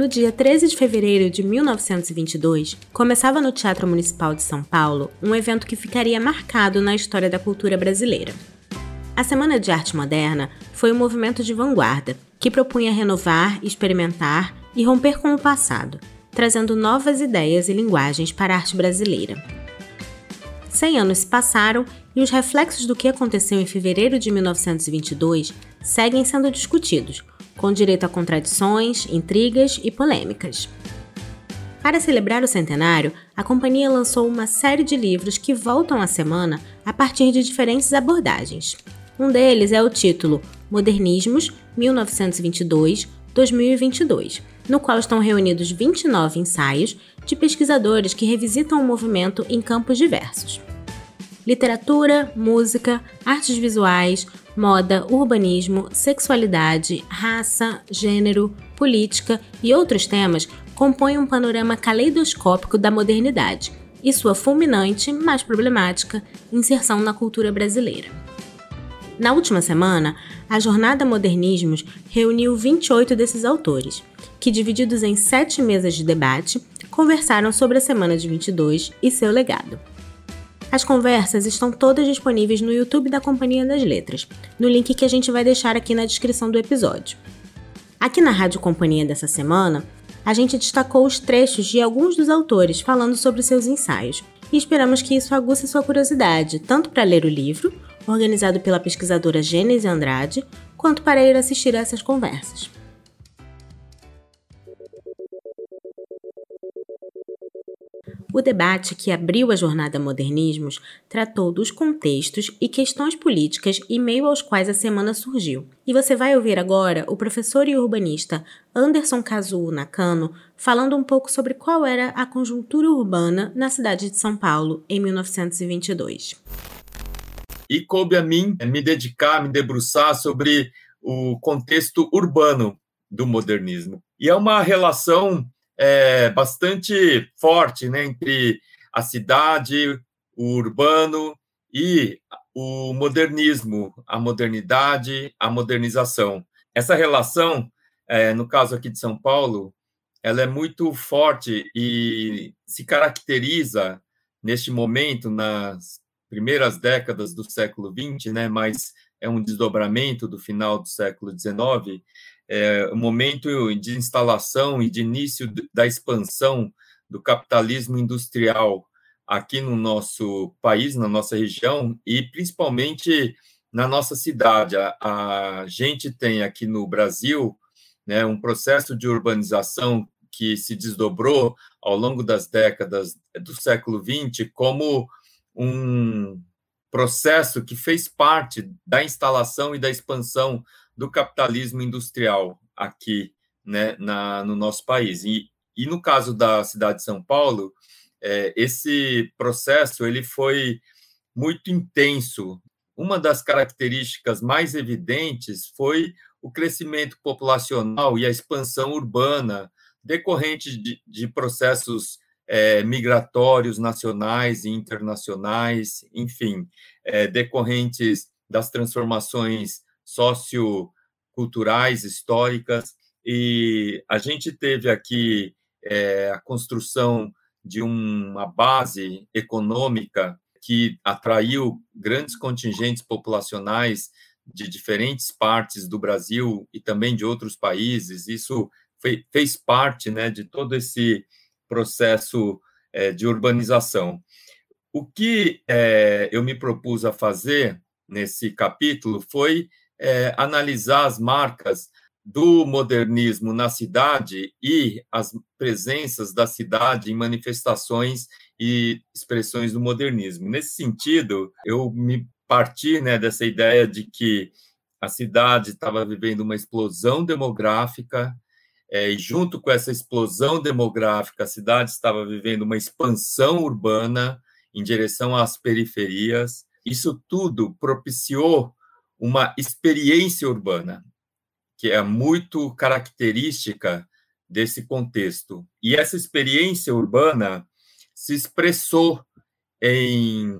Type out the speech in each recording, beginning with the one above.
No dia 13 de fevereiro de 1922, começava no Teatro Municipal de São Paulo um evento que ficaria marcado na história da cultura brasileira. A Semana de Arte Moderna foi um movimento de vanguarda que propunha renovar, experimentar e romper com o passado, trazendo novas ideias e linguagens para a arte brasileira. Cem anos se passaram e os reflexos do que aconteceu em fevereiro de 1922 seguem sendo discutidos, com direito a contradições, intrigas e polêmicas. Para celebrar o centenário, a companhia lançou uma série de livros que voltam à semana a partir de diferentes abordagens. Um deles é o título Modernismos 1922-2022, no qual estão reunidos 29 ensaios de pesquisadores que revisitam o movimento em campos diversos. Literatura, música, artes visuais, moda, urbanismo, sexualidade, raça, gênero, política e outros temas compõem um panorama caleidoscópico da modernidade e sua fulminante, mas problemática, inserção na cultura brasileira. Na última semana, a Jornada Modernismos reuniu 28 desses autores, que, divididos em sete mesas de debate, conversaram sobre a Semana de 22 e seu legado. As conversas estão todas disponíveis no YouTube da Companhia das Letras, no link que a gente vai deixar aqui na descrição do episódio. Aqui na Rádio Companhia dessa semana, a gente destacou os trechos de alguns dos autores falando sobre seus ensaios, e esperamos que isso aguce sua curiosidade, tanto para ler o livro, organizado pela pesquisadora Gênese Andrade, quanto para ir assistir a essas conversas. O debate que abriu a jornada Modernismos tratou dos contextos e questões políticas em meio aos quais a semana surgiu. E você vai ouvir agora o professor e urbanista Anderson Kazuo Nakano falando um pouco sobre qual era a conjuntura urbana na cidade de São Paulo em 1922. E coube a mim me dedicar, me debruçar sobre o contexto urbano do modernismo. E é uma relação é, bastante forte né, entre a cidade, o urbano e o modernismo, a modernidade, a modernização. Essa relação, é, no caso aqui de São Paulo, ela é muito forte e se caracteriza neste momento nas primeiras décadas do século XX, né, mas é um desdobramento do final do século XIX, é, o momento de instalação e de início da expansão do capitalismo industrial aqui no nosso país, na nossa região e principalmente na nossa cidade. A, a gente tem aqui no Brasil né, um processo de urbanização que se desdobrou ao longo das décadas do século XX como um processo que fez parte da instalação e da expansão do capitalismo industrial aqui né, na, no nosso país. E, e no caso da cidade de São Paulo, é, esse processo ele foi muito intenso. Uma das características mais evidentes foi o crescimento populacional e a expansão urbana decorrente de, de processos é, migratórios nacionais e internacionais, enfim, é, decorrentes das transformações socioculturais, históricas, e a gente teve aqui é, a construção de uma base econômica que atraiu grandes contingentes populacionais de diferentes partes do Brasil e também de outros países. Isso foi, fez parte né, de todo esse processo é, de urbanização. O que é, eu me propus a fazer nesse capítulo foi é, analisar as marcas do modernismo na cidade e as presenças da cidade em manifestações e expressões do modernismo. Nesse sentido, eu me parti né, dessa ideia de que a cidade estava vivendo uma explosão demográfica, é, e junto com essa explosão demográfica, a cidade estava vivendo uma expansão urbana em direção às periferias. Isso tudo propiciou uma experiência urbana, que é muito característica desse contexto. E essa experiência urbana se expressou em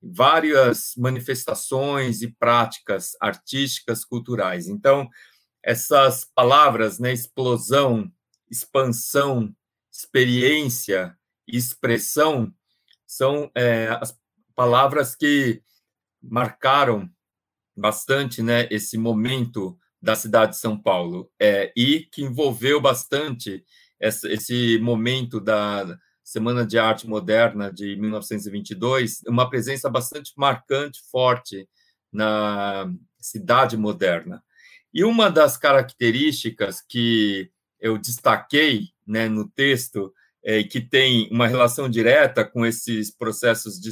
várias manifestações e práticas artísticas, culturais. Então, essas palavras, né, explosão expansão, experiência, expressão são é, as palavras que marcaram bastante né, esse momento da cidade de São Paulo é, e que envolveu bastante essa, esse momento da Semana de Arte Moderna de 1922, uma presença bastante marcante, forte na cidade moderna. E uma das características que eu destaquei né, no texto, é, que tem uma relação direta com esses processos de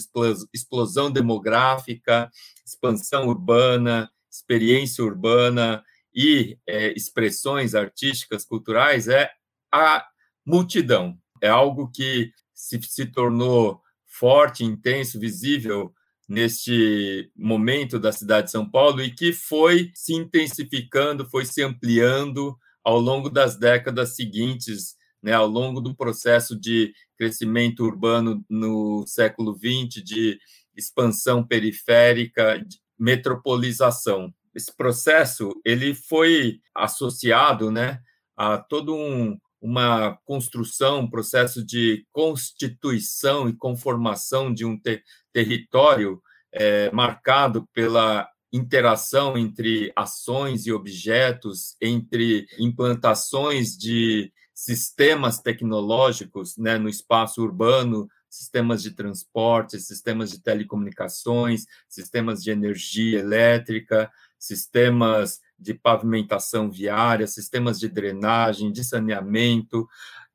explosão demográfica, expansão urbana, experiência urbana e é, expressões artísticas, culturais, é a multidão. É algo que se, se tornou forte, intenso, visível neste momento da cidade de São Paulo e que foi se intensificando, foi se ampliando ao longo das décadas seguintes, né, ao longo do processo de crescimento urbano no século XX, de expansão periférica, de metropolização. Esse processo ele foi associado, né, a todo um, uma construção, um processo de constituição e conformação de um ter território é, marcado pela interação entre ações e objetos, entre implantações de sistemas tecnológicos né, no espaço urbano, sistemas de transporte, sistemas de telecomunicações, sistemas de energia elétrica, sistemas de pavimentação viária, sistemas de drenagem, de saneamento.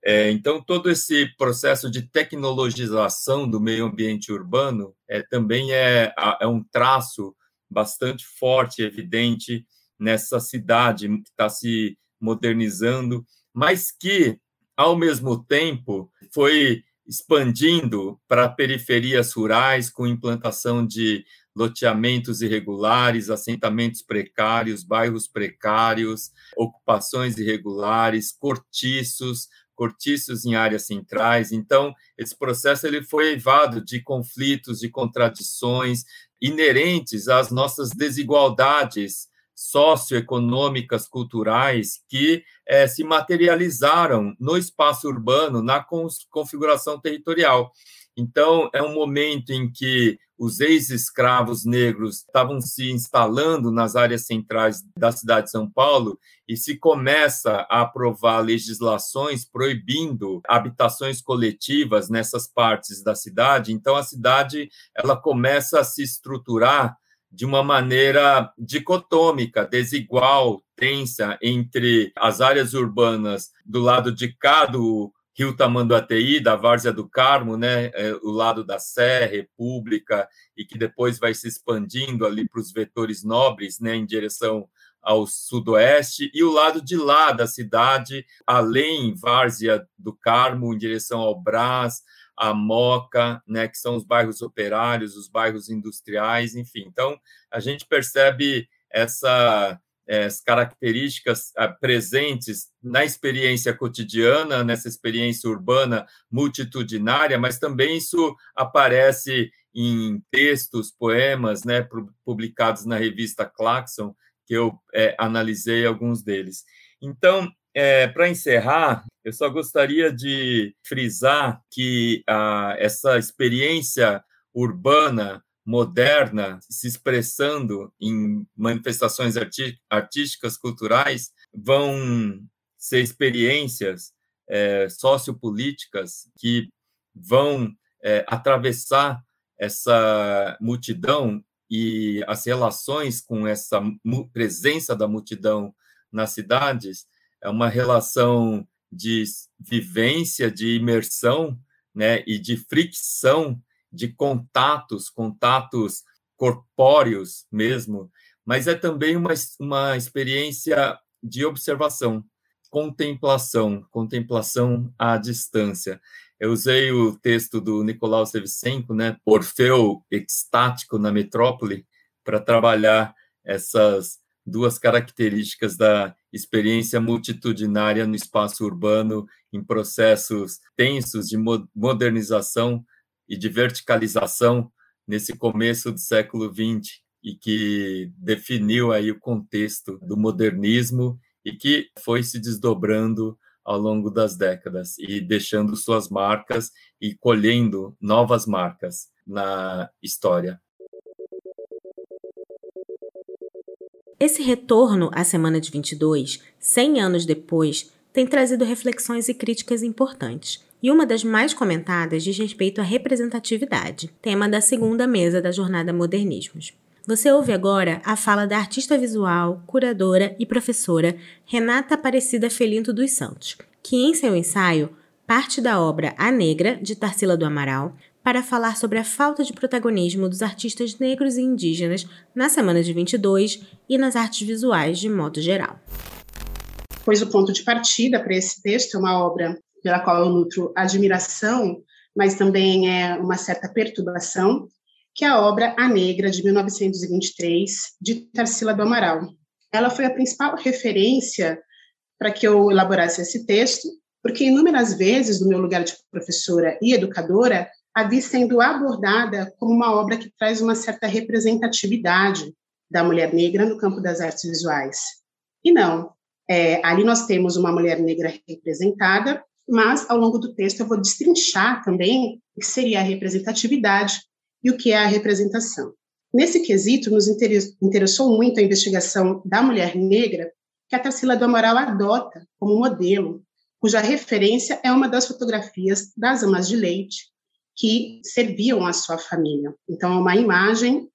É, então, todo esse processo de tecnologização do meio ambiente urbano é, também é, é um traço bastante forte, evidente nessa cidade que está se modernizando, mas que, ao mesmo tempo, foi expandindo para periferias rurais com implantação de loteamentos irregulares, assentamentos precários, bairros precários, ocupações irregulares, cortiços, cortiços em áreas centrais. Então, esse processo ele foi evado de conflitos, de contradições inerentes às nossas desigualdades socioeconômicas, culturais, que é, se materializaram no espaço urbano, na configuração territorial. Então, é um momento em que os ex-escravos negros estavam se instalando nas áreas centrais da cidade de São Paulo e se começa a aprovar legislações proibindo habitações coletivas nessas partes da cidade. Então, a cidade ela começa a se estruturar de uma maneira dicotômica, desigual, tensa entre as áreas urbanas do lado de cá do Rio Tamanduateí, da Várzea do Carmo, né, é, o lado da Sé, República, e que depois vai se expandindo ali para os vetores nobres, né, em direção ao sudoeste, e o lado de lá da cidade, além Várzea do Carmo, em direção ao Brás, a Moca, né, que são os bairros operários, os bairros industriais, enfim. Então, a gente percebe essa as características ah, presentes na experiência cotidiana, nessa experiência urbana multitudinária, mas também isso aparece em textos, poemas, né, publicados na revista Claxon, que eu é, analisei alguns deles. Então, é, para encerrar, eu só gostaria de frisar que ah, essa experiência urbana moderna se expressando em manifestações artísticas, culturais, vão ser experiências é, sociopolíticas que vão é, atravessar essa multidão e as relações com essa presença da multidão nas cidades é uma relação de vivência, de imersão, né, e de fricção de contatos, contatos corpóreos mesmo, mas é também uma, uma experiência de observação, contemplação, contemplação à distância. Eu usei o texto do Nicolau Sevchenko, né, Orfeu extático na metrópole, para trabalhar essas duas características da experiência multitudinária no espaço urbano em processos tensos de modernização e de verticalização nesse começo do século XX e que definiu aí o contexto do modernismo e que foi se desdobrando ao longo das décadas e deixando suas marcas e colhendo novas marcas na história. Esse retorno à semana de 22, 100 anos depois, tem trazido reflexões e críticas importantes. E uma das mais comentadas diz respeito à representatividade, tema da segunda mesa da jornada Modernismos. Você ouve agora a fala da artista visual, curadora e professora Renata Aparecida Felinto dos Santos, que em seu ensaio parte da obra A Negra, de Tarsila do Amaral, para falar sobre a falta de protagonismo dos artistas negros e indígenas na Semana de 22 e nas artes visuais de modo geral. Pois o ponto de partida para esse texto é uma obra pela qual eu nutro admiração, mas também é uma certa perturbação, que é a obra A Negra, de 1923, de Tarsila do Amaral. Ela foi a principal referência para que eu elaborasse esse texto, porque inúmeras vezes, do meu lugar de professora e educadora, a sendo abordada como uma obra que traz uma certa representatividade da mulher negra no campo das artes visuais. E não, é, ali nós temos uma mulher negra representada, mas ao longo do texto eu vou destrinchar também o que seria a representatividade e o que é a representação. Nesse quesito, nos interessou muito a investigação da mulher negra que a Tarsila do Amaral adota como modelo, cuja referência é uma das fotografias das amas de leite que serviam à sua família. Então, é uma imagem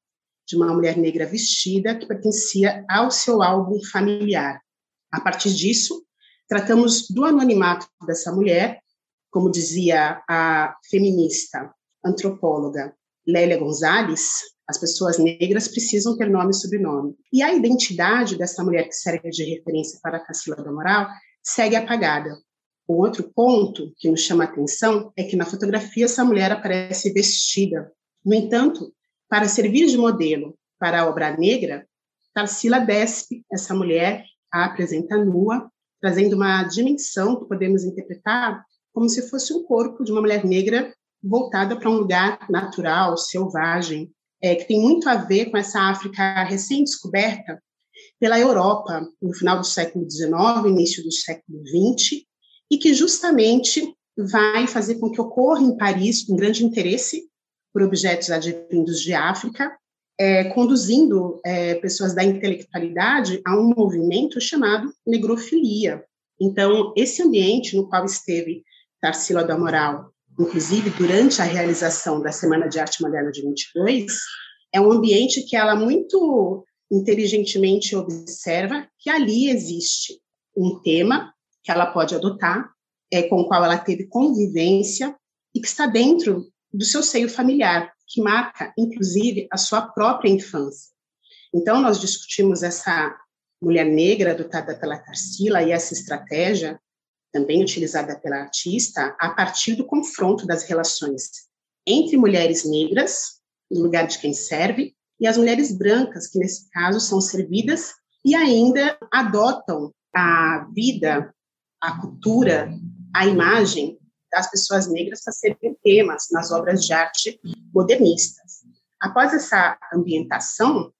de uma mulher negra vestida que pertencia ao seu álbum familiar. A partir disso, tratamos do anonimato dessa mulher, como dizia a feminista antropóloga Lélia Gonzalez, as pessoas negras precisam ter nome e sobrenome. E a identidade dessa mulher que serve de referência para a Cacila da Moral segue apagada. O outro ponto que nos chama a atenção é que na fotografia essa mulher aparece vestida. No entanto, para servir de modelo para a obra negra, Tarsila despe essa mulher, a apresenta nua, trazendo uma dimensão que podemos interpretar como se fosse um corpo de uma mulher negra voltada para um lugar natural, selvagem, é, que tem muito a ver com essa África recém-descoberta pela Europa no final do século XIX, início do século XX, e que justamente vai fazer com que ocorra em Paris um grande interesse por objetos advindos de África, é, conduzindo é, pessoas da intelectualidade a um movimento chamado negrofilia. Então, esse ambiente no qual esteve Tarsila da Moral inclusive durante a realização da Semana de Arte Moderna de 22, é um ambiente que ela muito inteligentemente observa que ali existe um tema que ela pode adotar, é, com o qual ela teve convivência e que está dentro do seu seio familiar, que marca, inclusive, a sua própria infância. Então, nós discutimos essa mulher negra adotada pela Tarsila e essa estratégia também utilizada pela artista, a partir do confronto das relações entre mulheres negras, no lugar de quem serve, e as mulheres brancas, que nesse caso são servidas e ainda adotam a vida, a cultura, a imagem das pessoas negras para serem temas nas obras de arte modernistas. Após essa ambientação,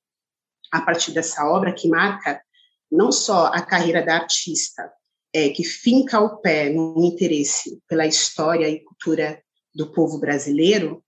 a partir dessa obra que marca não só a carreira da artista, é, que finca o pé no interesse pela história e cultura do povo brasileiro,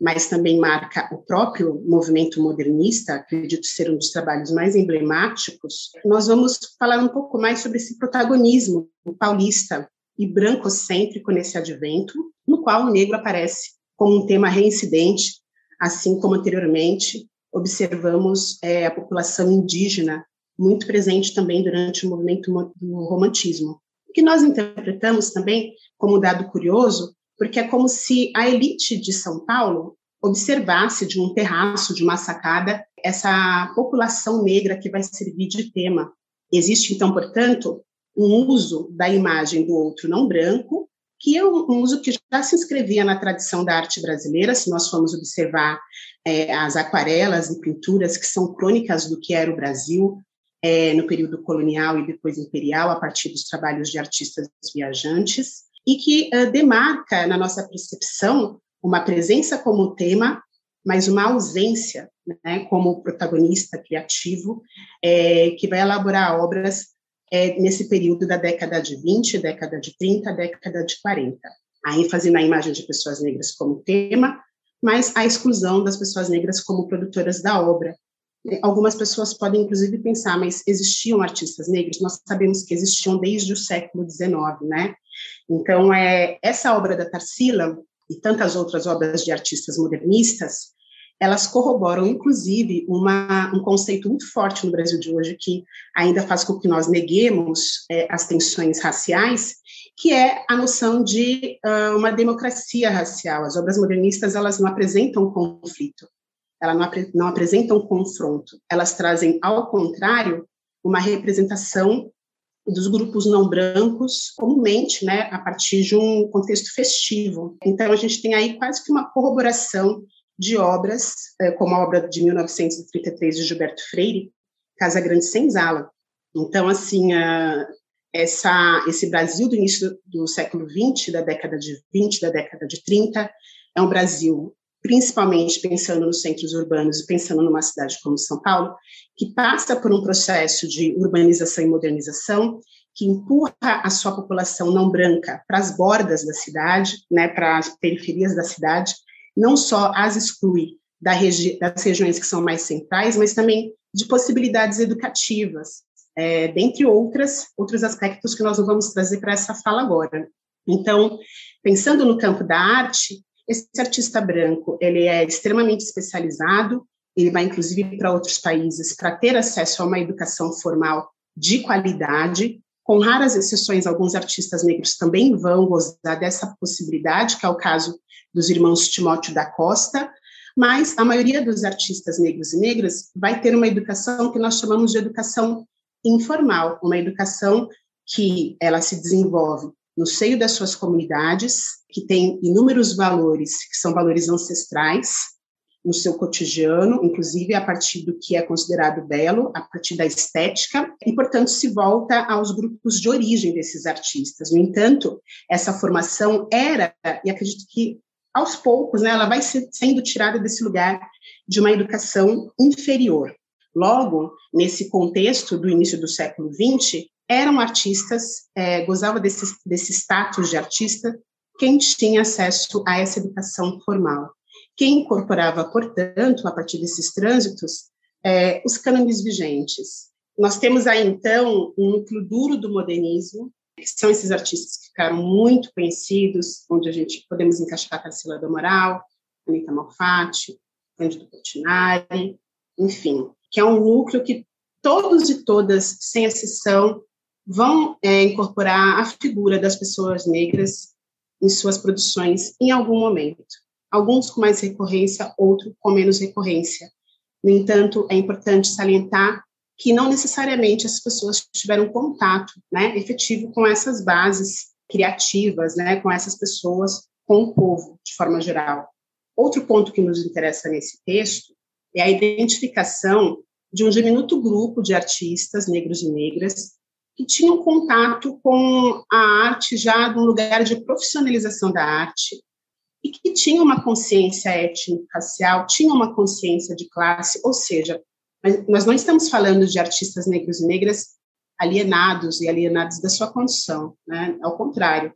mas também marca o próprio movimento modernista, acredito ser um dos trabalhos mais emblemáticos, nós vamos falar um pouco mais sobre esse protagonismo paulista e brancocêntrico nesse advento, no qual o negro aparece como um tema reincidente, assim como anteriormente observamos é, a população indígena muito presente também durante o movimento do romantismo, que nós interpretamos também como dado curioso, porque é como se a elite de São Paulo observasse de um terraço, de uma sacada, essa população negra que vai servir de tema. Existe, então, portanto, um uso da imagem do outro não branco, que é um uso que já se inscrevia na tradição da arte brasileira, se nós formos observar é, as aquarelas e pinturas que são crônicas do que era o Brasil, é, no período colonial e depois imperial, a partir dos trabalhos de artistas viajantes, e que uh, demarca, na nossa percepção, uma presença como tema, mas uma ausência né, como protagonista criativo, é, que vai elaborar obras é nesse período da década de 20, década de 30, década de 40. A ênfase na imagem de pessoas negras como tema, mas a exclusão das pessoas negras como produtoras da obra. Algumas pessoas podem, inclusive, pensar, mas existiam artistas negros? Nós sabemos que existiam desde o século XIX, né? Então, é, essa obra da Tarsila e tantas outras obras de artistas modernistas, elas corroboram, inclusive, uma, um conceito muito forte no Brasil de hoje, que ainda faz com que nós neguemos é, as tensões raciais, que é a noção de uh, uma democracia racial. As obras modernistas, elas não apresentam conflito, elas não, apre não apresentam confronto, elas trazem, ao contrário, uma representação dos grupos não brancos, comumente, né, a partir de um contexto festivo. Então, a gente tem aí quase que uma corroboração de obras, eh, como a obra de 1933 de Gilberto Freire, Casa Grande Senzala. Então, assim, essa, esse Brasil do início do século XX, da década de 20, da década de 30, é um Brasil, principalmente pensando nos centros urbanos e pensando numa cidade como São Paulo, que passa por um processo de urbanização e modernização, que empurra a sua população não branca para as bordas da cidade, né, para as periferias da cidade, não só as exclui da regi das regiões que são mais centrais, mas também de possibilidades educativas, é, dentre outras, outros aspectos que nós não vamos trazer para essa fala agora. Então, pensando no campo da arte, esse artista branco, ele é extremamente especializado, ele vai inclusive para outros países para ter acesso a uma educação formal de qualidade, com raras exceções, alguns artistas negros também vão gozar dessa possibilidade, que é o caso dos irmãos Timóteo da Costa, mas a maioria dos artistas negros e negras vai ter uma educação que nós chamamos de educação informal, uma educação que ela se desenvolve no seio das suas comunidades, que tem inúmeros valores, que são valores ancestrais, no seu cotidiano, inclusive a partir do que é considerado belo, a partir da estética, e, portanto, se volta aos grupos de origem desses artistas. No entanto, essa formação era, e acredito que aos poucos, né, ela vai sendo tirada desse lugar de uma educação inferior. Logo, nesse contexto do início do século XX, eram artistas, é, gozava desse, desse status de artista, quem tinha acesso a essa educação formal. Quem incorporava, portanto, a partir desses trânsitos, é, os cânones vigentes. Nós temos aí, então, um núcleo duro do modernismo, que são esses artistas que ficaram muito conhecidos, onde a gente podemos encaixar Tarsila do Moral, Anita Malfatti, Cândido Portinari, enfim, que é um núcleo que todos e todas, sem exceção, vão é, incorporar a figura das pessoas negras em suas produções em algum momento. Alguns com mais recorrência, outros com menos recorrência. No entanto, é importante salientar que não necessariamente as pessoas tiveram contato né, efetivo com essas bases criativas, né, com essas pessoas, com o povo, de forma geral. Outro ponto que nos interessa nesse texto é a identificação de um diminuto grupo de artistas negros e negras que tinham contato com a arte já num lugar de profissionalização da arte e que tinham uma consciência étnico-racial, tinham uma consciência de classe, ou seja, nós não estamos falando de artistas negros e negras alienados e alienados da sua condição, né? Ao contrário,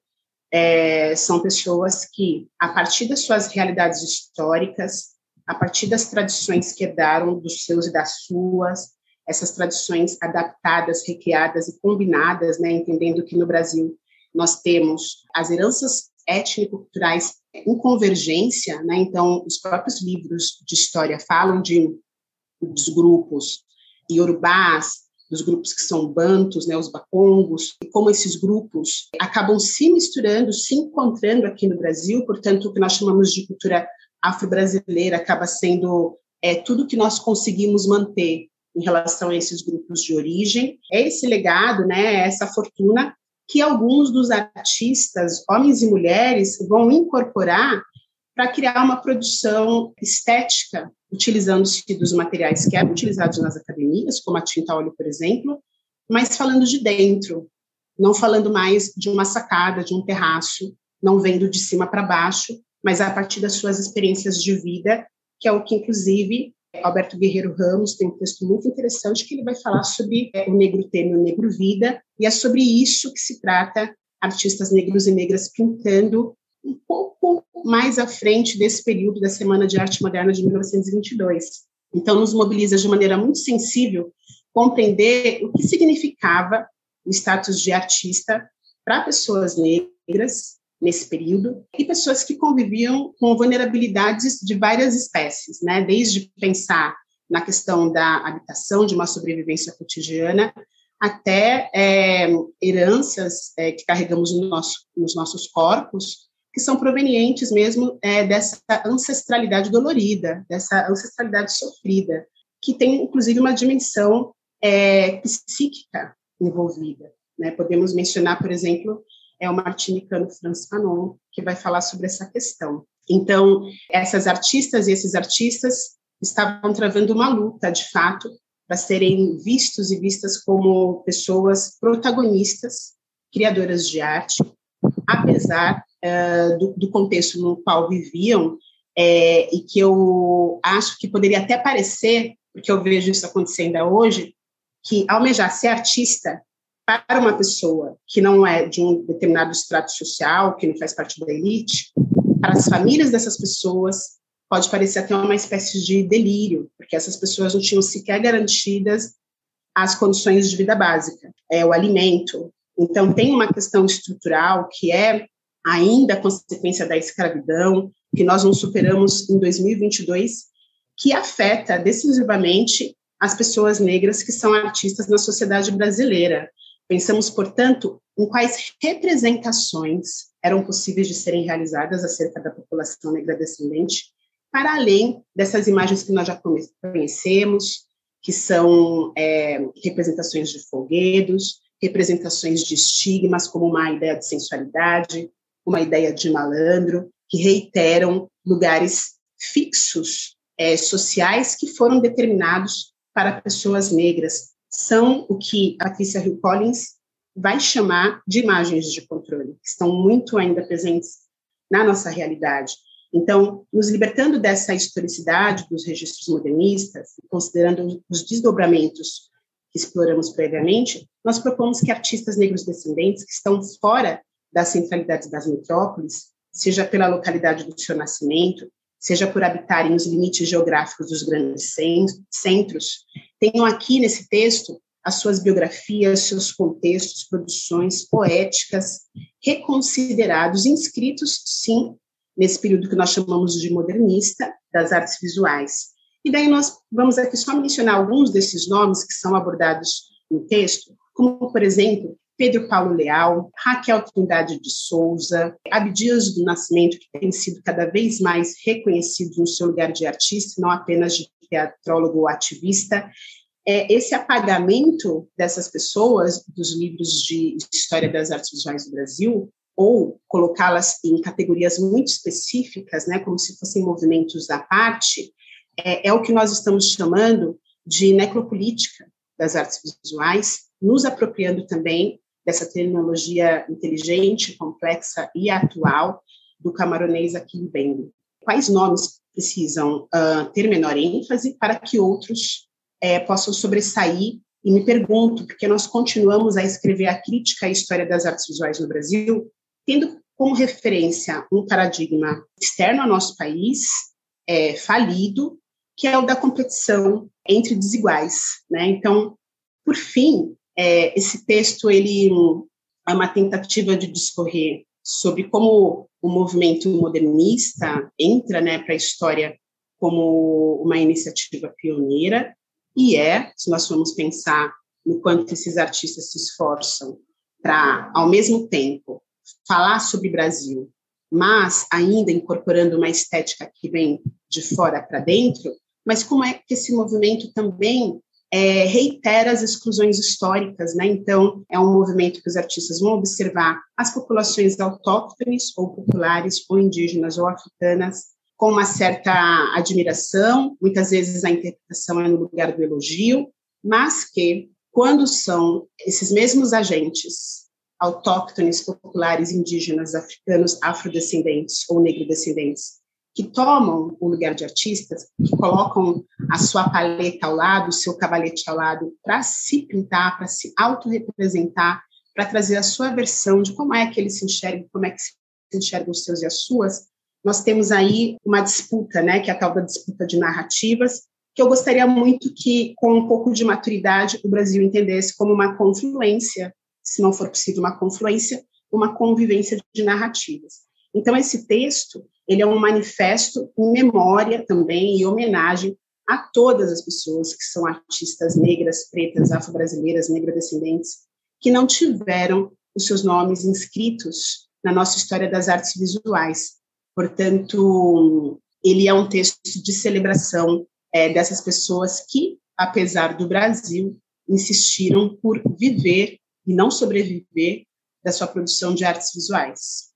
é, são pessoas que, a partir das suas realidades históricas, a partir das tradições que herdaram dos seus e das suas, essas tradições adaptadas, recriadas e combinadas, né? Entendendo que no Brasil nós temos as heranças étnico-culturais em convergência, né? Então, os próprios livros de história falam de dos grupos iorubás, dos grupos que são bantos, né, os bacongos, e como esses grupos acabam se misturando, se encontrando aqui no Brasil, portanto, o que nós chamamos de cultura afro-brasileira acaba sendo é, tudo que nós conseguimos manter em relação a esses grupos de origem. É esse legado, né, essa fortuna que alguns dos artistas, homens e mulheres, vão incorporar para criar uma produção estética utilizando-se dos materiais que eram utilizados nas academias, como a tinta óleo, por exemplo, mas falando de dentro, não falando mais de uma sacada, de um terraço, não vendo de cima para baixo, mas a partir das suas experiências de vida, que é o que, inclusive, Alberto Guerreiro Ramos tem um texto muito interessante que ele vai falar sobre é, o negro tema o negro vida, e é sobre isso que se trata artistas negros e negras pintando um pouco mais à frente desse período da Semana de Arte Moderna de 1922. Então, nos mobiliza de maneira muito sensível compreender o que significava o status de artista para pessoas negras nesse período e pessoas que conviviam com vulnerabilidades de várias espécies, né? Desde pensar na questão da habitação, de uma sobrevivência cotidiana, até é, heranças é, que carregamos no nosso, nos nossos corpos, que são provenientes mesmo é, dessa ancestralidade dolorida, dessa ancestralidade sofrida, que tem inclusive uma dimensão é, psíquica envolvida. Né? Podemos mencionar, por exemplo, é o martinicano Franz Fanon, que vai falar sobre essa questão. Então, essas artistas e esses artistas estavam travando uma luta, de fato, para serem vistos e vistas como pessoas protagonistas, criadoras de arte, apesar uh, do, do, contexto no qual viviam, é, e que eu acho que poderia até parecer, porque eu vejo isso acontecendo hoje, que almejar ser artista para uma pessoa que não é de um determinado estrato social, que não faz parte da elite, para as famílias dessas pessoas, pode parecer até uma espécie de delírio, porque essas pessoas não tinham sequer garantidas as condições de vida básica, é, o alimento. Então, tem uma questão estrutural que é ainda consequência da escravidão, que nós não superamos em 2022, que afeta decisivamente as pessoas negras que são artistas na sociedade brasileira. Pensamos, portanto, em quais representações eram possíveis de serem realizadas acerca da população negra descendente, para além dessas imagens que nós já conhecemos, que são é, representações de folguedos, representações de estigmas, como uma ideia de sensualidade, uma ideia de malandro, que reiteram lugares fixos é, sociais que foram determinados para pessoas negras, são o que a Patricia Hill Collins vai chamar de imagens de controle, que estão muito ainda presentes na nossa realidade. Então, nos libertando dessa historicidade dos registros modernistas, considerando os desdobramentos que exploramos previamente, nós propomos que artistas negros descendentes que estão fora das centralidades das metrópoles, seja pela localidade do seu nascimento, seja por habitarem os limites geográficos dos grandes centros, tenham aqui nesse texto as suas biografias, seus contextos, produções poéticas reconsiderados, inscritos, sim, nesse período que nós chamamos de modernista das artes visuais. E daí nós vamos aqui só mencionar alguns desses nomes que são abordados no texto, como, por exemplo, Pedro Paulo Leal, Raquel Trindade de Souza, Abdias do Nascimento, que tem sido cada vez mais reconhecido no seu lugar de artista, não apenas de teatrólogo ou ativista. É, esse apagamento dessas pessoas dos livros de história das artes visuais do Brasil, ou colocá-las em categorias muito específicas, né, como se fossem movimentos à parte, é, é o que nós estamos chamando de necropolítica das artes visuais, nos apropriando também dessa terminologia inteligente, complexa e atual do camaronês Aquile Bembe. Quais nomes precisam uh, ter menor ênfase para que outros uh, possam sobressair? E me pergunto, porque nós continuamos a escrever a crítica à história das artes visuais no Brasil, tendo como referência um paradigma externo ao nosso país, é, falido, que é o da competição entre desiguais. Né? Então, por fim, é, esse texto ele é uma tentativa de discorrer sobre como o movimento modernista entra né, para a história como uma iniciativa pioneira, e é, se nós formos pensar no quanto esses artistas se esforçam para, ao mesmo tempo, falar sobre Brasil, mas ainda incorporando uma estética que vem de fora para dentro, mas como é que esse movimento também é, reitera as exclusões históricas, né? Então, é um movimento que os artistas vão observar as populações autóctones, ou populares, ou indígenas, ou africanas, com uma certa admiração, muitas vezes a interpretação é no lugar do elogio, mas que, quando são esses mesmos agentes autóctones, populares, indígenas, africanos, afrodescendentes ou negrodescendentes que tomam o lugar de artistas, que colocam a sua paleta ao lado, o seu cavalete ao lado, para se pintar, para se autorrepresentar, para trazer a sua versão de como é que ele se enxerga, como é que se enxergam os seus e as suas, nós temos aí uma disputa, né, que é a tal da disputa de narrativas, que eu gostaria muito que, com um pouco de maturidade, o Brasil entendesse como uma confluência, se não for possível uma confluência, uma convivência de narrativas. Então, esse texto, ele é um manifesto em memória também e homenagem a todas as pessoas que são artistas negras, pretas, afro-brasileiras, negro-descendentes, que não tiveram os seus nomes inscritos na nossa história das artes visuais. Portanto, ele é um texto de celebração é, dessas pessoas que, apesar do Brasil, insistiram por viver e não sobreviver da sua produção de artes visuais.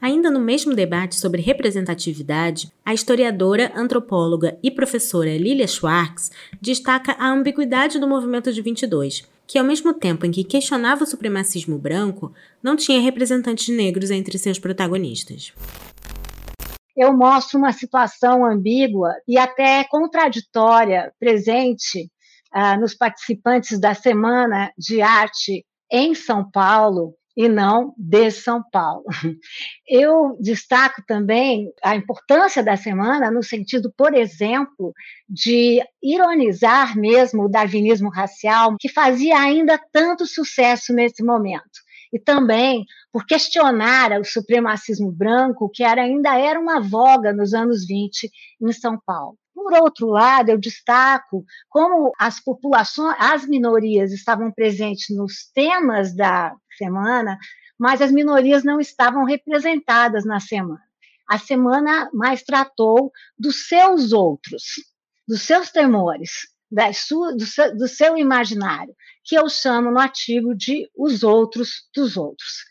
Ainda no mesmo debate sobre representatividade, a historiadora, antropóloga e professora Lilia Schwartz destaca a ambiguidade do movimento de 22, que ao mesmo tempo em que questionava o supremacismo branco, não tinha representantes negros entre seus protagonistas. Eu mostro uma situação ambígua e até contraditória presente ah, nos participantes da Semana de Arte em São Paulo, e não de São Paulo. Eu destaco também a importância da semana no sentido, por exemplo, de ironizar mesmo o darwinismo racial, que fazia ainda tanto sucesso nesse momento. E também por questionar o supremacismo branco, que era, ainda era uma voga nos anos 20 em São Paulo. Por outro lado, eu destaco como as populações, as minorias estavam presentes nos temas da semana, mas as minorias não estavam representadas na semana. A semana mais tratou dos seus outros, dos seus temores, sua, do, seu, do seu imaginário, que eu chamo no artigo de os outros dos outros.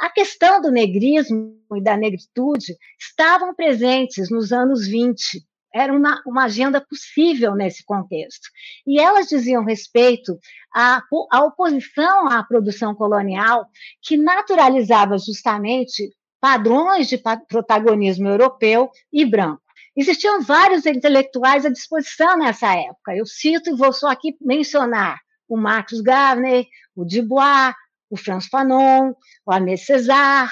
A questão do negrismo e da negritude estavam presentes nos anos 20, era uma, uma agenda possível nesse contexto. E elas diziam respeito à, à oposição à produção colonial, que naturalizava justamente padrões de protagonismo europeu e branco. Existiam vários intelectuais à disposição nessa época. Eu cito e vou só aqui mencionar o Marcos Garner, o Dubois, o Franz Fanon, o Aimé César,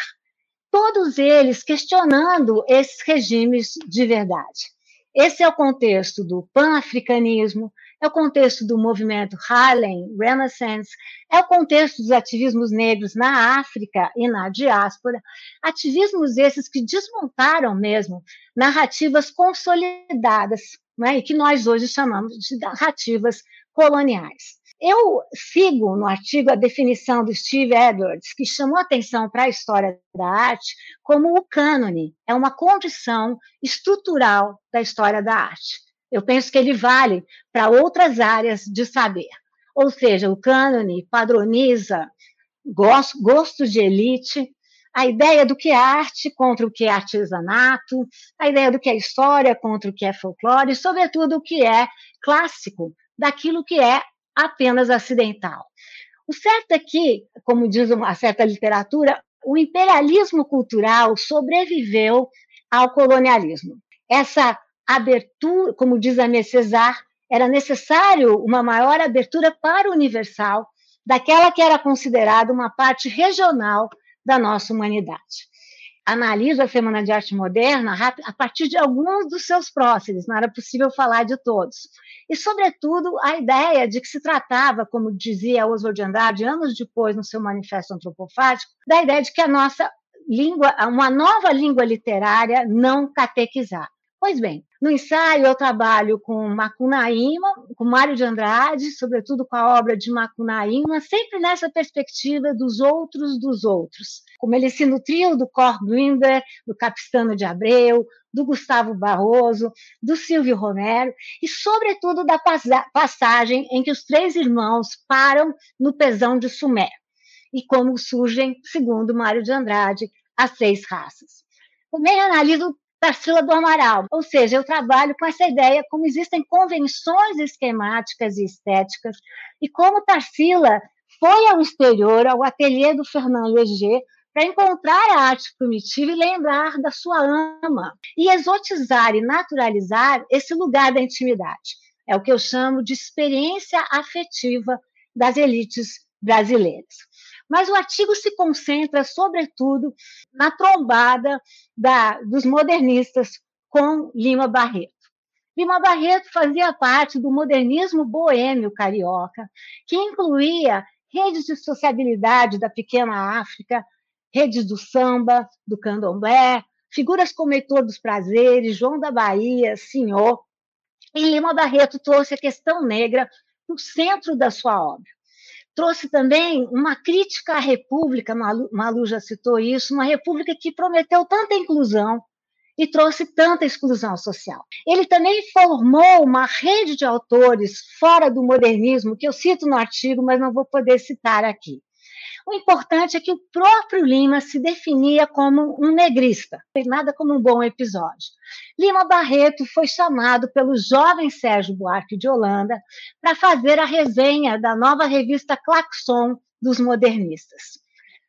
todos eles questionando esses regimes de verdade. Esse é o contexto do pan-africanismo, é o contexto do movimento Harlem Renaissance, é o contexto dos ativismos negros na África e na diáspora, ativismos esses que desmontaram mesmo narrativas consolidadas, né, e que nós hoje chamamos de narrativas coloniais. Eu sigo no artigo a definição do Steve Edwards, que chamou atenção para a história da arte como o cânone, é uma condição estrutural da história da arte. Eu penso que ele vale para outras áreas de saber. Ou seja, o cânone padroniza gostos de elite, a ideia do que é arte contra o que é artesanato, a ideia do que é história contra o que é folclore, e, sobretudo, o que é clássico, daquilo que é apenas acidental. O certo é que, como diz uma certa literatura, o imperialismo cultural sobreviveu ao colonialismo. Essa abertura, como diz a César, era necessário uma maior abertura para o universal, daquela que era considerada uma parte regional da nossa humanidade analisa a Semana de Arte Moderna a partir de alguns dos seus próceres, não era possível falar de todos. E, sobretudo, a ideia de que se tratava, como dizia Oswald de Andrade, anos depois, no seu Manifesto Antropofágico, da ideia de que a nossa língua, uma nova língua literária não catequizada. Pois bem, no ensaio eu trabalho com Macunaíma, com Mário de Andrade, sobretudo com a obra de Macunaíma, sempre nessa perspectiva dos outros dos outros. Como ele se nutriu do Cor Grinder, do Capistano de Abreu, do Gustavo Barroso, do Silvio Romero e, sobretudo, da passagem em que os três irmãos param no pesão de Sumé e como surgem, segundo Mário de Andrade, as seis raças. Também analiso Tarsila do Amaral. Ou seja, eu trabalho com essa ideia como existem convenções esquemáticas e estéticas e como Tarsila foi ao exterior, ao ateliê do Fernando Leger, para encontrar a arte primitiva e lembrar da sua ama, e exotizar e naturalizar esse lugar da intimidade. É o que eu chamo de experiência afetiva das elites brasileiras. Mas o artigo se concentra, sobretudo, na trombada da, dos modernistas com Lima Barreto. Lima Barreto fazia parte do modernismo boêmio carioca, que incluía redes de sociabilidade da pequena África, redes do samba, do candomblé, figuras como Heitor dos Prazeres, João da Bahia, Senhor. E Lima Barreto trouxe a questão negra para o centro da sua obra. Trouxe também uma crítica à República, Malu, Malu já citou isso, uma República que prometeu tanta inclusão, e trouxe tanta exclusão social. Ele também formou uma rede de autores fora do modernismo, que eu cito no artigo, mas não vou poder citar aqui. O importante é que o próprio Lima se definia como um negrista, nada como um bom episódio. Lima Barreto foi chamado pelo jovem Sérgio Buarque de Holanda para fazer a resenha da nova revista Claxon dos modernistas.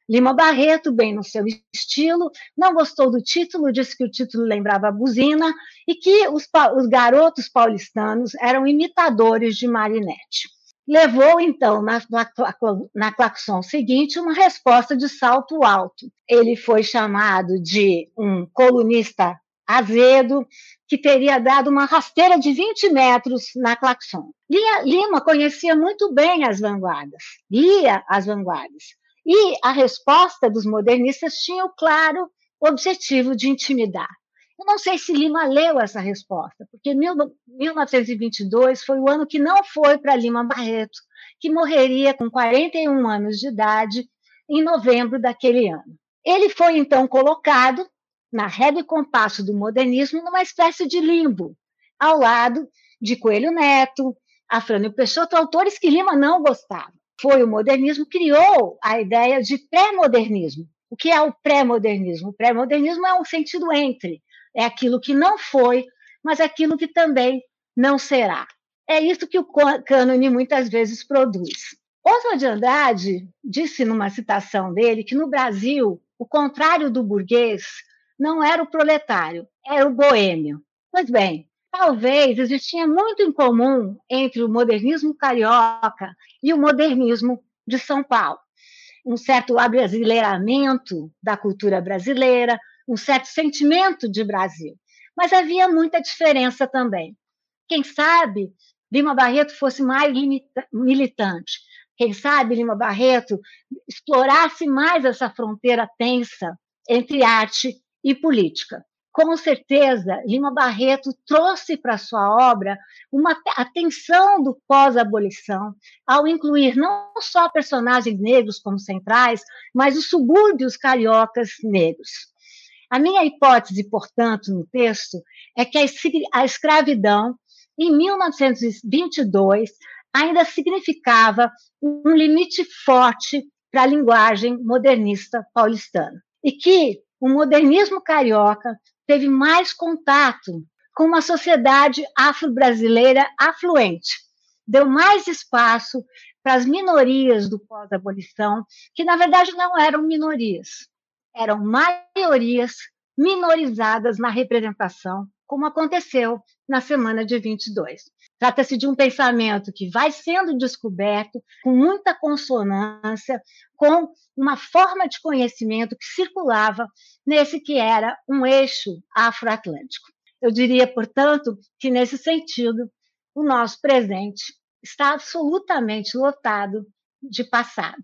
Lima Barreto, bem no seu estilo, não gostou do título, disse que o título lembrava a buzina e que os, os garotos paulistanos eram imitadores de Marinette. Levou, então, na, na, na claxon seguinte, uma resposta de salto alto. Ele foi chamado de um colunista azedo, que teria dado uma rasteira de 20 metros na claxon. Lima conhecia muito bem as vanguardas, lia as vanguardas, e a resposta dos modernistas tinha o claro objetivo de intimidar. Eu não sei se Lima leu essa resposta, porque 1922 foi o ano que não foi para Lima Barreto, que morreria com 41 anos de idade em novembro daquele ano. Ele foi então colocado na régua e compasso do modernismo numa espécie de limbo, ao lado de Coelho Neto, Afrânio Peixoto, autores que Lima não gostava foi o modernismo, criou a ideia de pré-modernismo. O que é o pré-modernismo? O pré-modernismo é um sentido entre, é aquilo que não foi, mas aquilo que também não será. É isso que o cânone muitas vezes produz. Oswald de Andrade disse numa citação dele que no Brasil o contrário do burguês não era o proletário, era o boêmio. Pois bem, talvez existia muito em comum entre o modernismo carioca e o modernismo de São Paulo. Um certo abrasileiramento da cultura brasileira, um certo sentimento de Brasil. Mas havia muita diferença também. Quem sabe Lima Barreto fosse mais militante. Quem sabe Lima Barreto explorasse mais essa fronteira tensa entre arte e política com certeza, Lima Barreto trouxe para sua obra uma atenção do pós-abolição, ao incluir não só personagens negros como centrais, mas os subúrbios cariocas negros. A minha hipótese, portanto, no texto, é que a escravidão, em 1922, ainda significava um limite forte para a linguagem modernista paulistana. E que o modernismo carioca teve mais contato com uma sociedade afro-brasileira afluente, deu mais espaço para as minorias do pós-abolição, que na verdade não eram minorias, eram maiorias minorizadas na representação, como aconteceu na semana de 22. Trata-se de um pensamento que vai sendo descoberto com muita consonância com uma forma de conhecimento que circulava nesse que era um eixo afroatlântico. Eu diria, portanto, que nesse sentido, o nosso presente está absolutamente lotado de passado.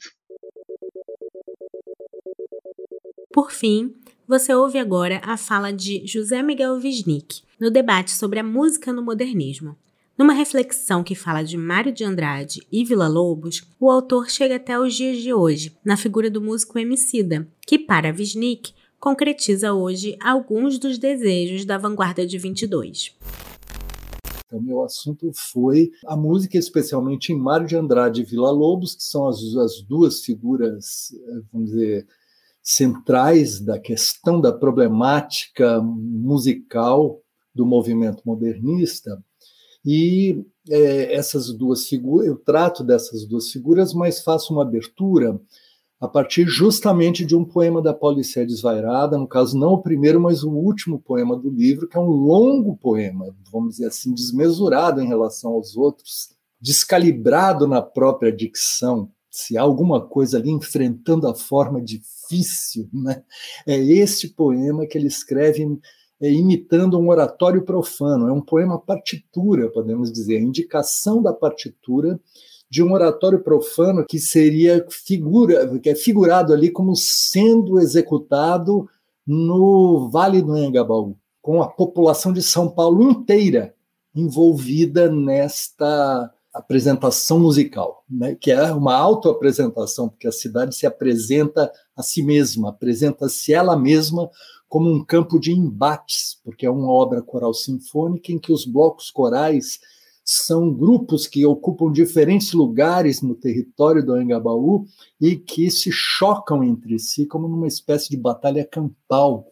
Por fim, você ouve agora a fala de José Miguel Wisnik no debate sobre a música no modernismo. Numa reflexão que fala de Mário de Andrade e Vila Lobos, o autor chega até os dias de hoje, na figura do músico Emicida, que para Wisnik concretiza hoje alguns dos desejos da vanguarda de 22. Então, meu assunto foi a música, especialmente em Mário de Andrade e Vila Lobos, que são as, as duas figuras, vamos dizer, centrais da questão da problemática musical do movimento modernista, e é, essas duas figuras, eu trato dessas duas figuras, mas faço uma abertura a partir justamente de um poema da Paulicéia Desvairada, no caso não o primeiro, mas o último poema do livro, que é um longo poema, vamos dizer assim, desmesurado em relação aos outros, descalibrado na própria dicção, se há alguma coisa ali enfrentando a forma difícil, né? é este poema que ele escreve é, imitando um oratório profano, é um poema partitura, podemos dizer, a indicação da partitura de um oratório profano que seria figura, que é figurado ali como sendo executado no Vale do Anhangabaú, com a população de São Paulo inteira envolvida nesta apresentação musical, né, que é uma autoapresentação, porque a cidade se apresenta a si mesma, apresenta-se ela mesma como um campo de embates, porque é uma obra coral sinfônica em que os blocos corais são grupos que ocupam diferentes lugares no território do Angabaú e que se chocam entre si como numa espécie de batalha campal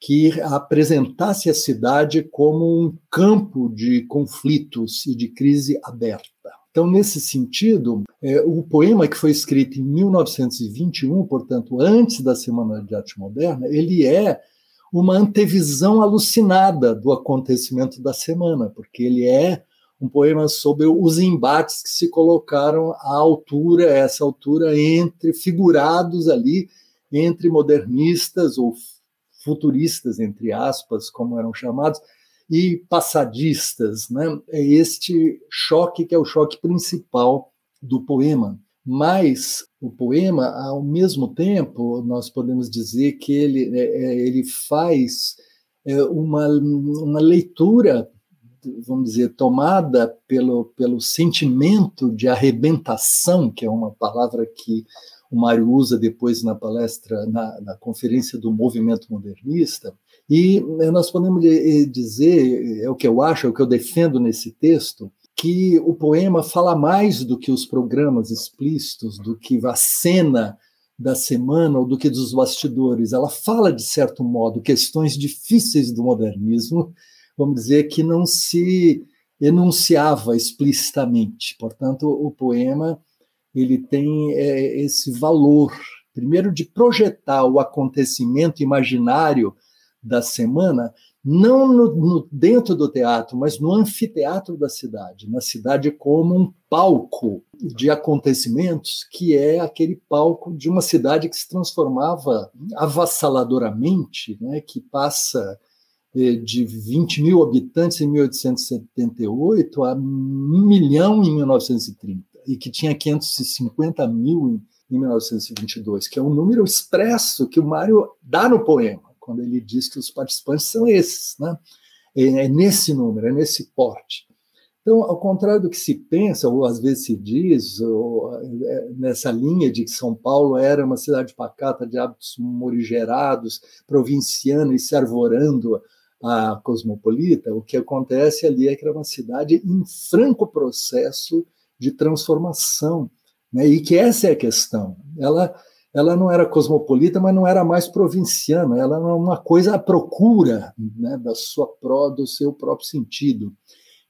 que apresentasse a cidade como um campo de conflitos e de crise aberta. Então, nesse sentido, é, o poema que foi escrito em 1921, portanto, antes da Semana de Arte Moderna, ele é uma antevisão alucinada do acontecimento da semana, porque ele é um poema sobre os embates que se colocaram à altura, essa altura entre figurados ali entre modernistas ou futuristas entre aspas, como eram chamados, e passadistas, né? É este choque que é o choque principal do poema. Mas o poema, ao mesmo tempo, nós podemos dizer que ele, é, é, ele faz uma, uma leitura vamos dizer, tomada pelo, pelo sentimento de arrebentação, que é uma palavra que o Mário usa depois na palestra, na, na conferência do movimento modernista, e né, nós podemos dizer, é o que eu acho, é o que eu defendo nesse texto, que o poema fala mais do que os programas explícitos, do que a cena da semana ou do que dos bastidores. Ela fala, de certo modo, questões difíceis do modernismo vamos dizer, que não se enunciava explicitamente. Portanto, o poema ele tem é, esse valor, primeiro, de projetar o acontecimento imaginário da semana, não no, no, dentro do teatro, mas no anfiteatro da cidade, na cidade como um palco de acontecimentos, que é aquele palco de uma cidade que se transformava avassaladoramente, né, que passa é, de 20 mil habitantes em 1878 a 1 milhão em 1930, e que tinha 550 mil em 1922, que é um número expresso que o Mário dá no poema, quando ele diz que os participantes são esses, né? É, é nesse número, é nesse porte. Então, ao contrário do que se pensa, ou às vezes se diz, ou, é, nessa linha de que São Paulo era uma cidade pacata de hábitos morigerados, provinciana e se arvorando a cosmopolita, o que acontece ali é que era uma cidade em franco processo de transformação, né? e que essa é a questão. Ela, ela não era cosmopolita, mas não era mais provinciana, ela era uma coisa à procura né? da sua pró, do seu próprio sentido.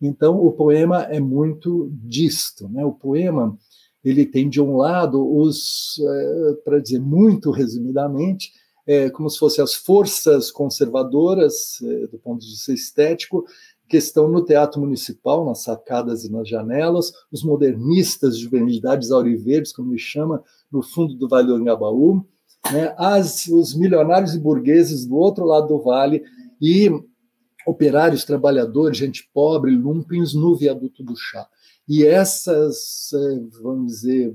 Então, o poema é muito disto. Né? O poema ele tem, de um lado, os, é, para dizer muito resumidamente, é, como se fossem as forças conservadoras, é, do ponto de vista estético, que estão no Teatro Municipal, nas sacadas e nas janelas, os modernistas, juvenilidades auriverdes, como me chama, no fundo do Vale do Angabaú, né, as, os milionários e burgueses do outro lado do vale e operários, trabalhadores, gente pobre, lumpens no viaduto do chá. E essas, é, vamos dizer,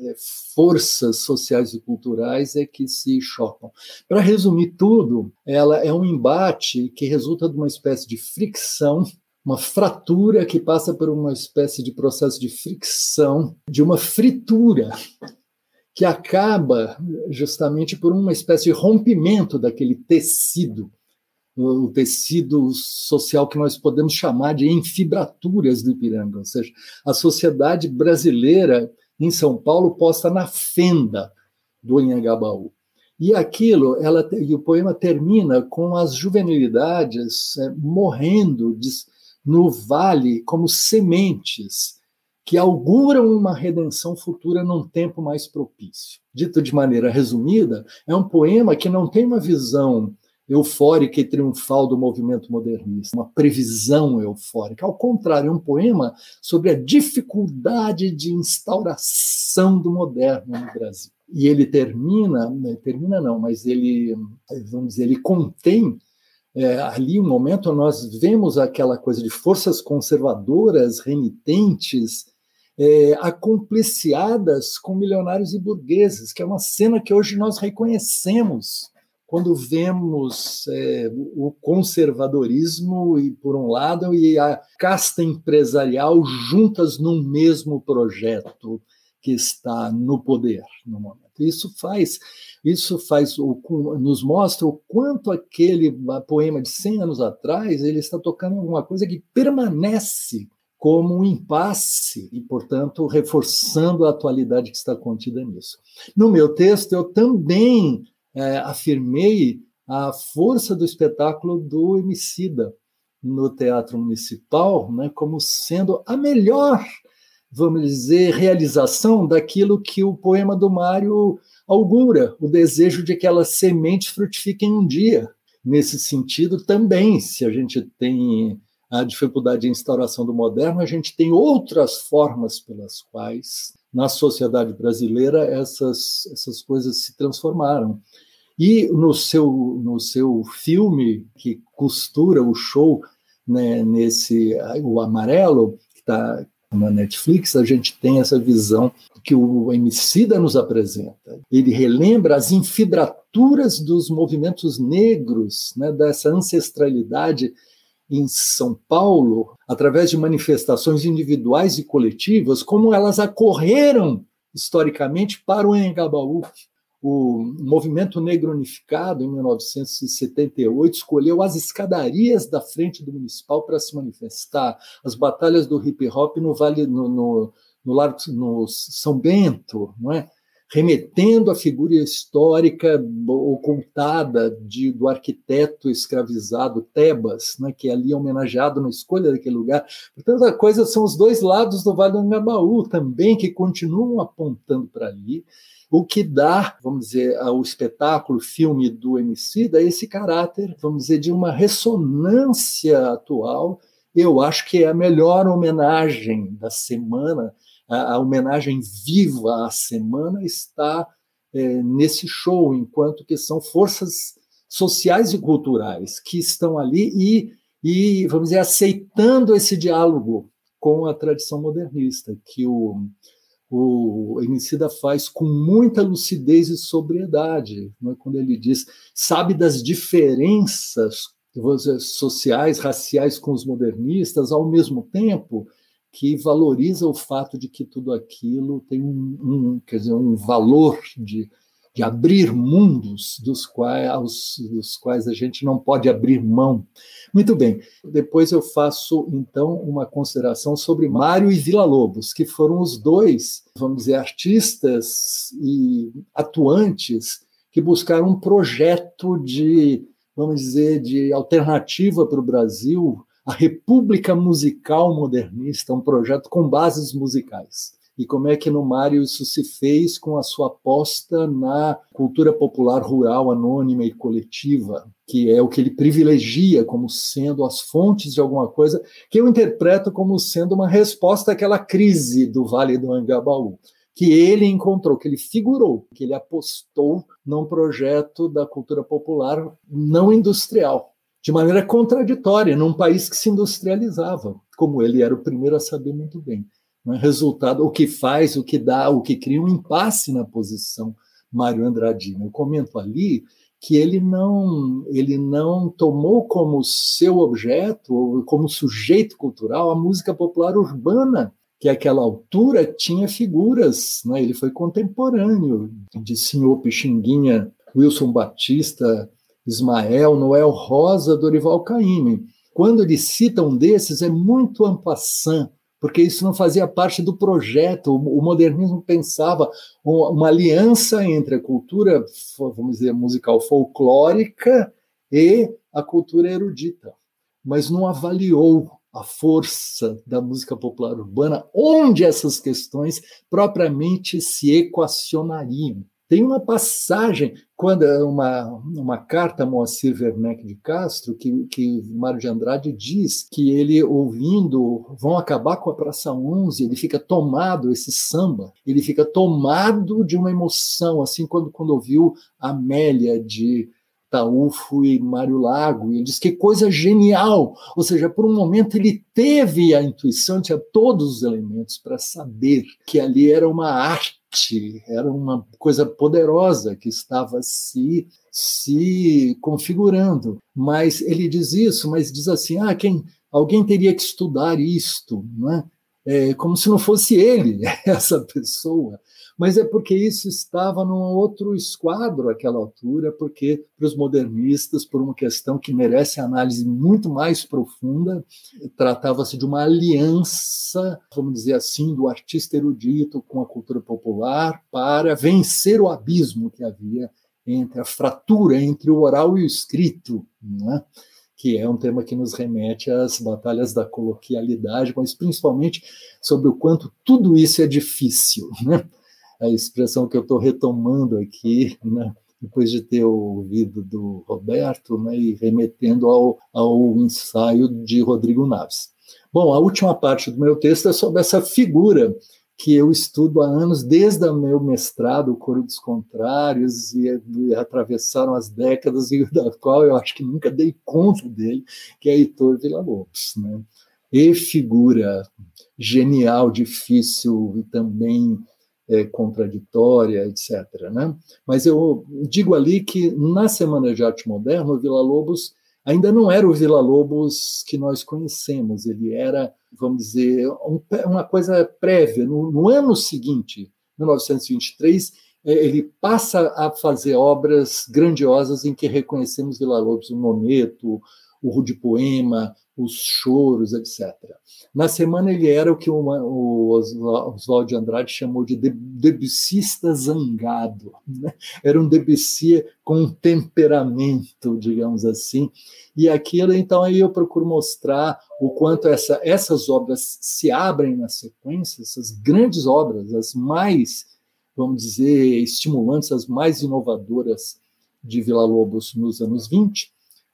é, forças sociais e culturais é que se chocam. Para resumir tudo, ela é um embate que resulta de uma espécie de fricção uma fratura que passa por uma espécie de processo de fricção, de uma fritura, que acaba justamente por uma espécie de rompimento daquele tecido o tecido social que nós podemos chamar de enfibraturas do Ipiranga, ou seja, a sociedade brasileira em São Paulo posta na fenda do Anhangabaú. E aquilo, ela, e o poema termina com as juvenilidades é, morrendo de, no vale como sementes que auguram uma redenção futura num tempo mais propício. Dito de maneira resumida, é um poema que não tem uma visão eufórica e triunfal do movimento modernista, uma previsão eufórica. Ao contrário, é um poema sobre a dificuldade de instauração do moderno no Brasil. E ele termina, né, termina não, mas ele, vamos dizer, ele contém é, ali um momento nós vemos aquela coisa de forças conservadoras, renitentes, é, acompliciadas com milionários e burgueses, que é uma cena que hoje nós reconhecemos quando vemos é, o conservadorismo e por um lado e a casta empresarial juntas num mesmo projeto que está no poder no momento. Isso faz isso faz nos mostra o quanto aquele poema de 100 anos atrás ele está tocando alguma coisa que permanece como um impasse e, portanto, reforçando a atualidade que está contida nisso. No meu texto, eu também é, afirmei a força do espetáculo do Emicida no Teatro Municipal né, como sendo a melhor, vamos dizer, realização daquilo que o poema do Mário augura, o desejo de que elas sementes frutifiquem um dia. Nesse sentido, também, se a gente tem a dificuldade de instauração do moderno, a gente tem outras formas pelas quais, na sociedade brasileira, essas, essas coisas se transformaram. E no seu, no seu filme, que costura o show né, nesse o amarelo, que está na Netflix, a gente tem essa visão que o Emicida nos apresenta. Ele relembra as infibraturas dos movimentos negros, né, dessa ancestralidade em São Paulo, através de manifestações individuais e coletivas, como elas ocorreram historicamente para o Engabaú, o movimento negro unificado, em 1978, escolheu as escadarias da frente do municipal para se manifestar, as batalhas do hip hop no Vale, no, no, no, Largo, no São Bento, não é? Remetendo à figura histórica ocultada de, do arquiteto escravizado Tebas, né, que é ali homenageado na escolha daquele lugar. Portanto, a coisa são os dois lados do Vale do Angabaú também, que continuam apontando para ali, o que dá, vamos dizer, ao espetáculo, filme do Emicida, esse caráter, vamos dizer, de uma ressonância atual. Eu acho que é a melhor homenagem da semana, a, a homenagem viva à semana está é, nesse show, enquanto que são forças sociais e culturais que estão ali e, e, vamos dizer, aceitando esse diálogo com a tradição modernista, que o, o Emicida faz com muita lucidez e sobriedade, é? quando ele diz, sabe das diferenças sociais, raciais com os modernistas, ao mesmo tempo que valoriza o fato de que tudo aquilo tem um, um quer dizer, um valor de, de abrir mundos dos quais, dos quais a gente não pode abrir mão. Muito bem, depois eu faço então uma consideração sobre Mário e Vila Lobos, que foram os dois, vamos dizer, artistas e atuantes que buscaram um projeto de, vamos dizer, de alternativa para o Brasil, a República Musical Modernista, um projeto com bases musicais. E como é que no Mário isso se fez com a sua aposta na cultura popular rural, anônima e coletiva, que é o que ele privilegia como sendo as fontes de alguma coisa, que eu interpreto como sendo uma resposta àquela crise do Vale do Angabaú que ele encontrou, que ele figurou, que ele apostou num projeto da cultura popular não industrial, de maneira contraditória, num país que se industrializava, como ele era o primeiro a saber muito bem. Né? Resultado, o que faz, o que dá, o que cria um impasse na posição Mário Andradino. Eu comento ali que ele não ele não tomou como seu objeto, como sujeito cultural, a música popular urbana, que àquela altura tinha figuras, né? ele foi contemporâneo de Senhor Pixinguinha, Wilson Batista, Ismael, Noel Rosa, Dorival Caymmi. Quando ele cita um desses, é muito ampassant, porque isso não fazia parte do projeto. O modernismo pensava uma aliança entre a cultura, vamos dizer, musical folclórica e a cultura erudita, mas não avaliou a força da música popular urbana, onde essas questões propriamente se equacionariam. Tem uma passagem, quando uma, uma carta a Moacir Werneck de Castro, que, que Mário de Andrade diz que ele, ouvindo Vão Acabar com a Praça 11, ele fica tomado, esse samba, ele fica tomado de uma emoção, assim, quando, quando ouviu Amélia de Taúfo e Mário Lago, e ele diz que coisa genial, ou seja, por um momento ele teve a intuição, tinha todos os elementos para saber que ali era uma arte, era uma coisa poderosa que estava se se configurando. Mas ele diz isso, mas diz assim, ah, quem alguém teria que estudar isto, não é? é como se não fosse ele essa pessoa mas é porque isso estava num outro esquadro àquela altura, porque para os modernistas, por uma questão que merece análise muito mais profunda, tratava-se de uma aliança, vamos dizer assim, do artista erudito com a cultura popular para vencer o abismo que havia entre a fratura entre o oral e o escrito, né? que é um tema que nos remete às batalhas da coloquialidade, mas principalmente sobre o quanto tudo isso é difícil. Né? A expressão que eu estou retomando aqui, né, depois de ter ouvido do Roberto, né, e remetendo ao, ao ensaio de Rodrigo Naves. Bom, a última parte do meu texto é sobre essa figura que eu estudo há anos, desde o meu mestrado, o Coro dos Contrários, e, e, atravessaram as décadas, e da qual eu acho que nunca dei conta dele, que é Heitor Villa-Lobos. Né? E figura genial, difícil e também é, contraditória, etc. Né? Mas eu digo ali que na Semana de Arte Moderna, o Vila Lobos ainda não era o Vila Lobos que nós conhecemos, ele era, vamos dizer, um, uma coisa prévia. No, no ano seguinte, 1923, é, ele passa a fazer obras grandiosas em que reconhecemos Vila Lobos, o Noneto, o Rude Poema, os choros, etc. Na semana ele era o que o Oswald de Andrade chamou de debussista zangado. Né? Era um Debussy com um temperamento, digamos assim. E aquilo, então, aí eu procuro mostrar o quanto essa, essas obras se abrem na sequência, essas grandes obras, as mais, vamos dizer, estimulantes, as mais inovadoras de Vila Lobos nos anos 20,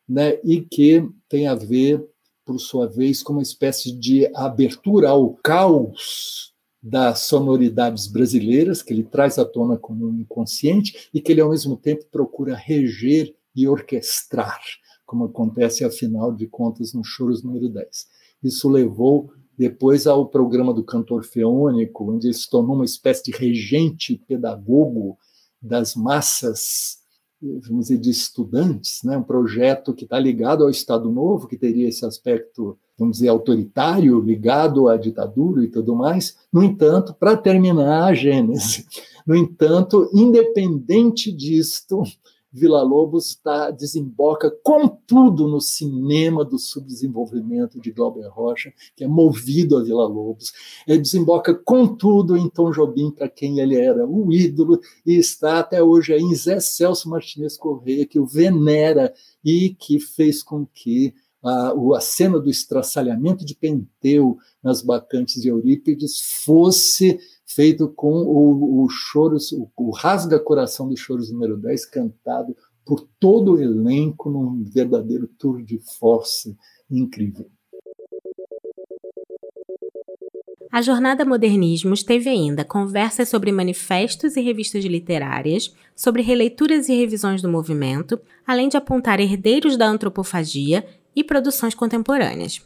né, e que tem a ver por sua vez, como uma espécie de abertura ao caos das sonoridades brasileiras, que ele traz à tona como um inconsciente e que ele, ao mesmo tempo, procura reger e orquestrar, como acontece, afinal de contas, no Choros número 10. Isso levou depois ao programa do cantor feônico, onde ele se tornou uma espécie de regente pedagogo das massas vamos dizer, de estudantes, né? um projeto que está ligado ao Estado Novo, que teria esse aspecto, vamos dizer, autoritário, ligado à ditadura e tudo mais. No entanto, para terminar a Gênese, no entanto, independente disto, Vila Lobos tá, desemboca com tudo no cinema do subdesenvolvimento de Glauber Rocha, que é movido a Vila Lobos. Ele desemboca com tudo em Tom Jobim, para quem ele era o ídolo, e está até hoje em Zé Celso Martinez Correia, que o venera e que fez com que a, a cena do estraçalhamento de Penteu nas bacantes de Eurípides fosse feito com o, o Choros, o, o Rasga Coração dos Choros número 10, cantado por todo o elenco num verdadeiro tour de force incrível. A Jornada Modernismos teve ainda conversas sobre manifestos e revistas literárias, sobre releituras e revisões do movimento, além de apontar herdeiros da antropofagia e produções contemporâneas.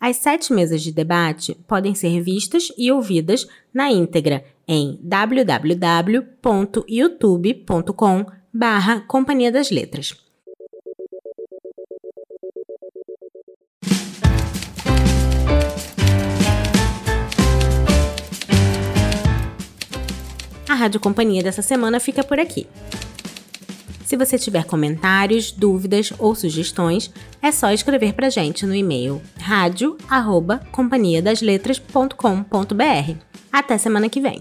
As sete mesas de debate podem ser vistas e ouvidas na íntegra em www.youtube.com barra Companhia das Letras. A Rádio Companhia dessa semana fica por aqui. Se você tiver comentários, dúvidas ou sugestões, é só escrever para gente no e-mail radio@companhiadasletras.com.br. Até semana que vem.